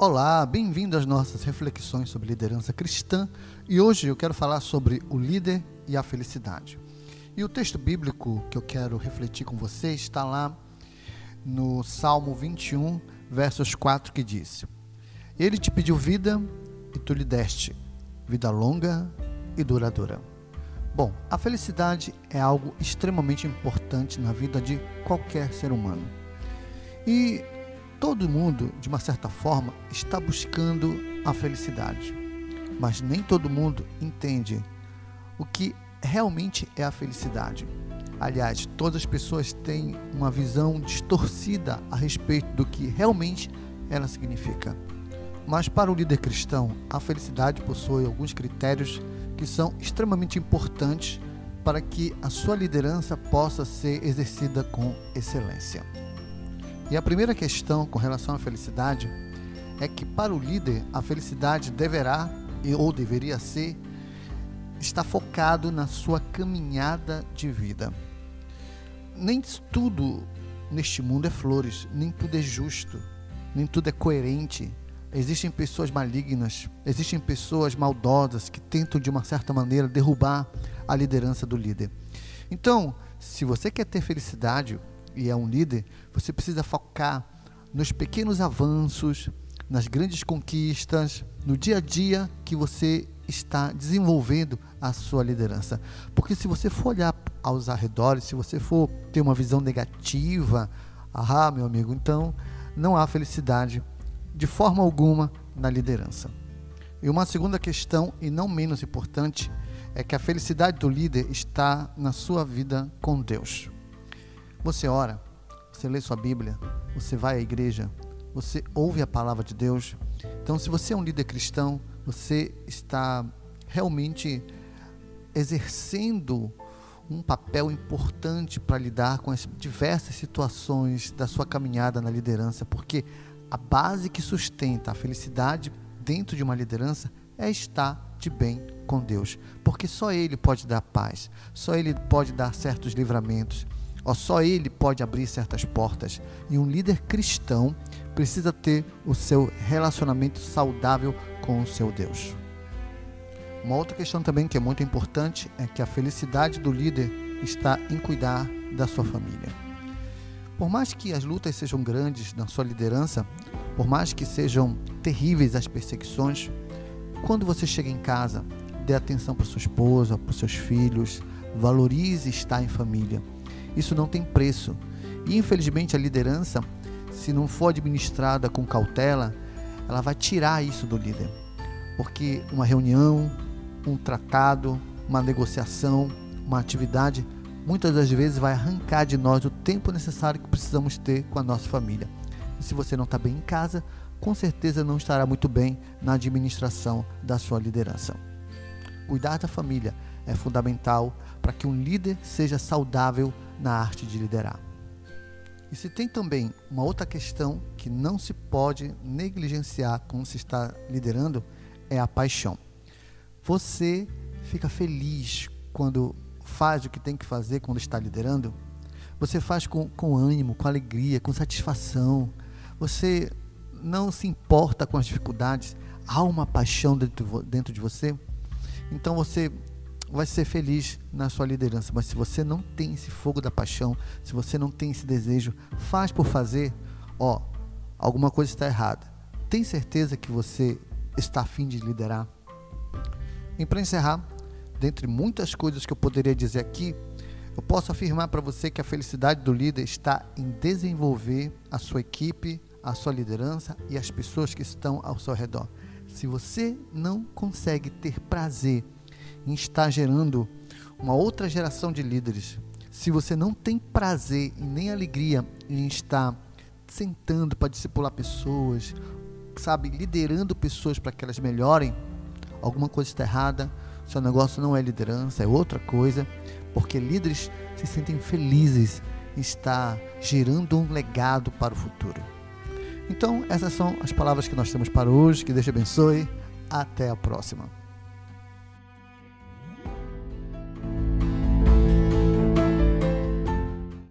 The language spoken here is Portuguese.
Olá, bem-vindo às nossas reflexões sobre liderança cristã e hoje eu quero falar sobre o líder e a felicidade. E o texto bíblico que eu quero refletir com você está lá no Salmo 21, versos 4, que diz: Ele te pediu vida e tu lhe deste, vida longa e duradoura. Bom, a felicidade é algo extremamente importante na vida de qualquer ser humano. E Todo mundo, de uma certa forma, está buscando a felicidade, mas nem todo mundo entende o que realmente é a felicidade. Aliás, todas as pessoas têm uma visão distorcida a respeito do que realmente ela significa. Mas para o líder cristão, a felicidade possui alguns critérios que são extremamente importantes para que a sua liderança possa ser exercida com excelência. E a primeira questão com relação à felicidade é que para o líder a felicidade deverá ou deveria ser estar focado na sua caminhada de vida. Nem tudo neste mundo é flores, nem tudo é justo, nem tudo é coerente. Existem pessoas malignas, existem pessoas maldosas que tentam de uma certa maneira derrubar a liderança do líder. Então, se você quer ter felicidade, e é um líder, você precisa focar nos pequenos avanços, nas grandes conquistas, no dia a dia que você está desenvolvendo a sua liderança. Porque se você for olhar aos arredores, se você for ter uma visão negativa, ah, meu amigo, então não há felicidade de forma alguma na liderança. E uma segunda questão, e não menos importante, é que a felicidade do líder está na sua vida com Deus. Você ora, você lê sua Bíblia, você vai à igreja, você ouve a palavra de Deus. Então, se você é um líder cristão, você está realmente exercendo um papel importante para lidar com as diversas situações da sua caminhada na liderança, porque a base que sustenta a felicidade dentro de uma liderança é estar de bem com Deus, porque só Ele pode dar paz, só Ele pode dar certos livramentos. Ó, só ele pode abrir certas portas. E um líder cristão precisa ter o seu relacionamento saudável com o seu Deus. Uma outra questão também que é muito importante é que a felicidade do líder está em cuidar da sua família. Por mais que as lutas sejam grandes na sua liderança, por mais que sejam terríveis as perseguições, quando você chega em casa, dê atenção para sua esposa, para seus filhos, valorize estar em família isso não tem preço. E infelizmente a liderança, se não for administrada com cautela, ela vai tirar isso do líder. Porque uma reunião, um tratado, uma negociação, uma atividade, muitas das vezes vai arrancar de nós o tempo necessário que precisamos ter com a nossa família. E se você não está bem em casa, com certeza não estará muito bem na administração da sua liderança. Cuidar da família é fundamental para que um líder seja saudável na arte de liderar. E se tem também uma outra questão que não se pode negligenciar quando se está liderando, é a paixão. Você fica feliz quando faz o que tem que fazer quando está liderando? Você faz com, com ânimo, com alegria, com satisfação. Você não se importa com as dificuldades. Há uma paixão dentro, dentro de você. Então você vai ser feliz na sua liderança. Mas se você não tem esse fogo da paixão, se você não tem esse desejo, faz por fazer, ó, alguma coisa está errada. Tem certeza que você está afim de liderar? E para encerrar, dentre muitas coisas que eu poderia dizer aqui, eu posso afirmar para você que a felicidade do líder está em desenvolver a sua equipe, a sua liderança e as pessoas que estão ao seu redor. Se você não consegue ter prazer em estar gerando uma outra geração de líderes, se você não tem prazer e nem alegria em estar sentando para discipular pessoas, sabe, liderando pessoas para que elas melhorem, alguma coisa está errada. Seu negócio não é liderança, é outra coisa, porque líderes se sentem felizes em estar gerando um legado para o futuro. Então, essas são as palavras que nós temos para hoje. Que Deus te abençoe. Até a próxima.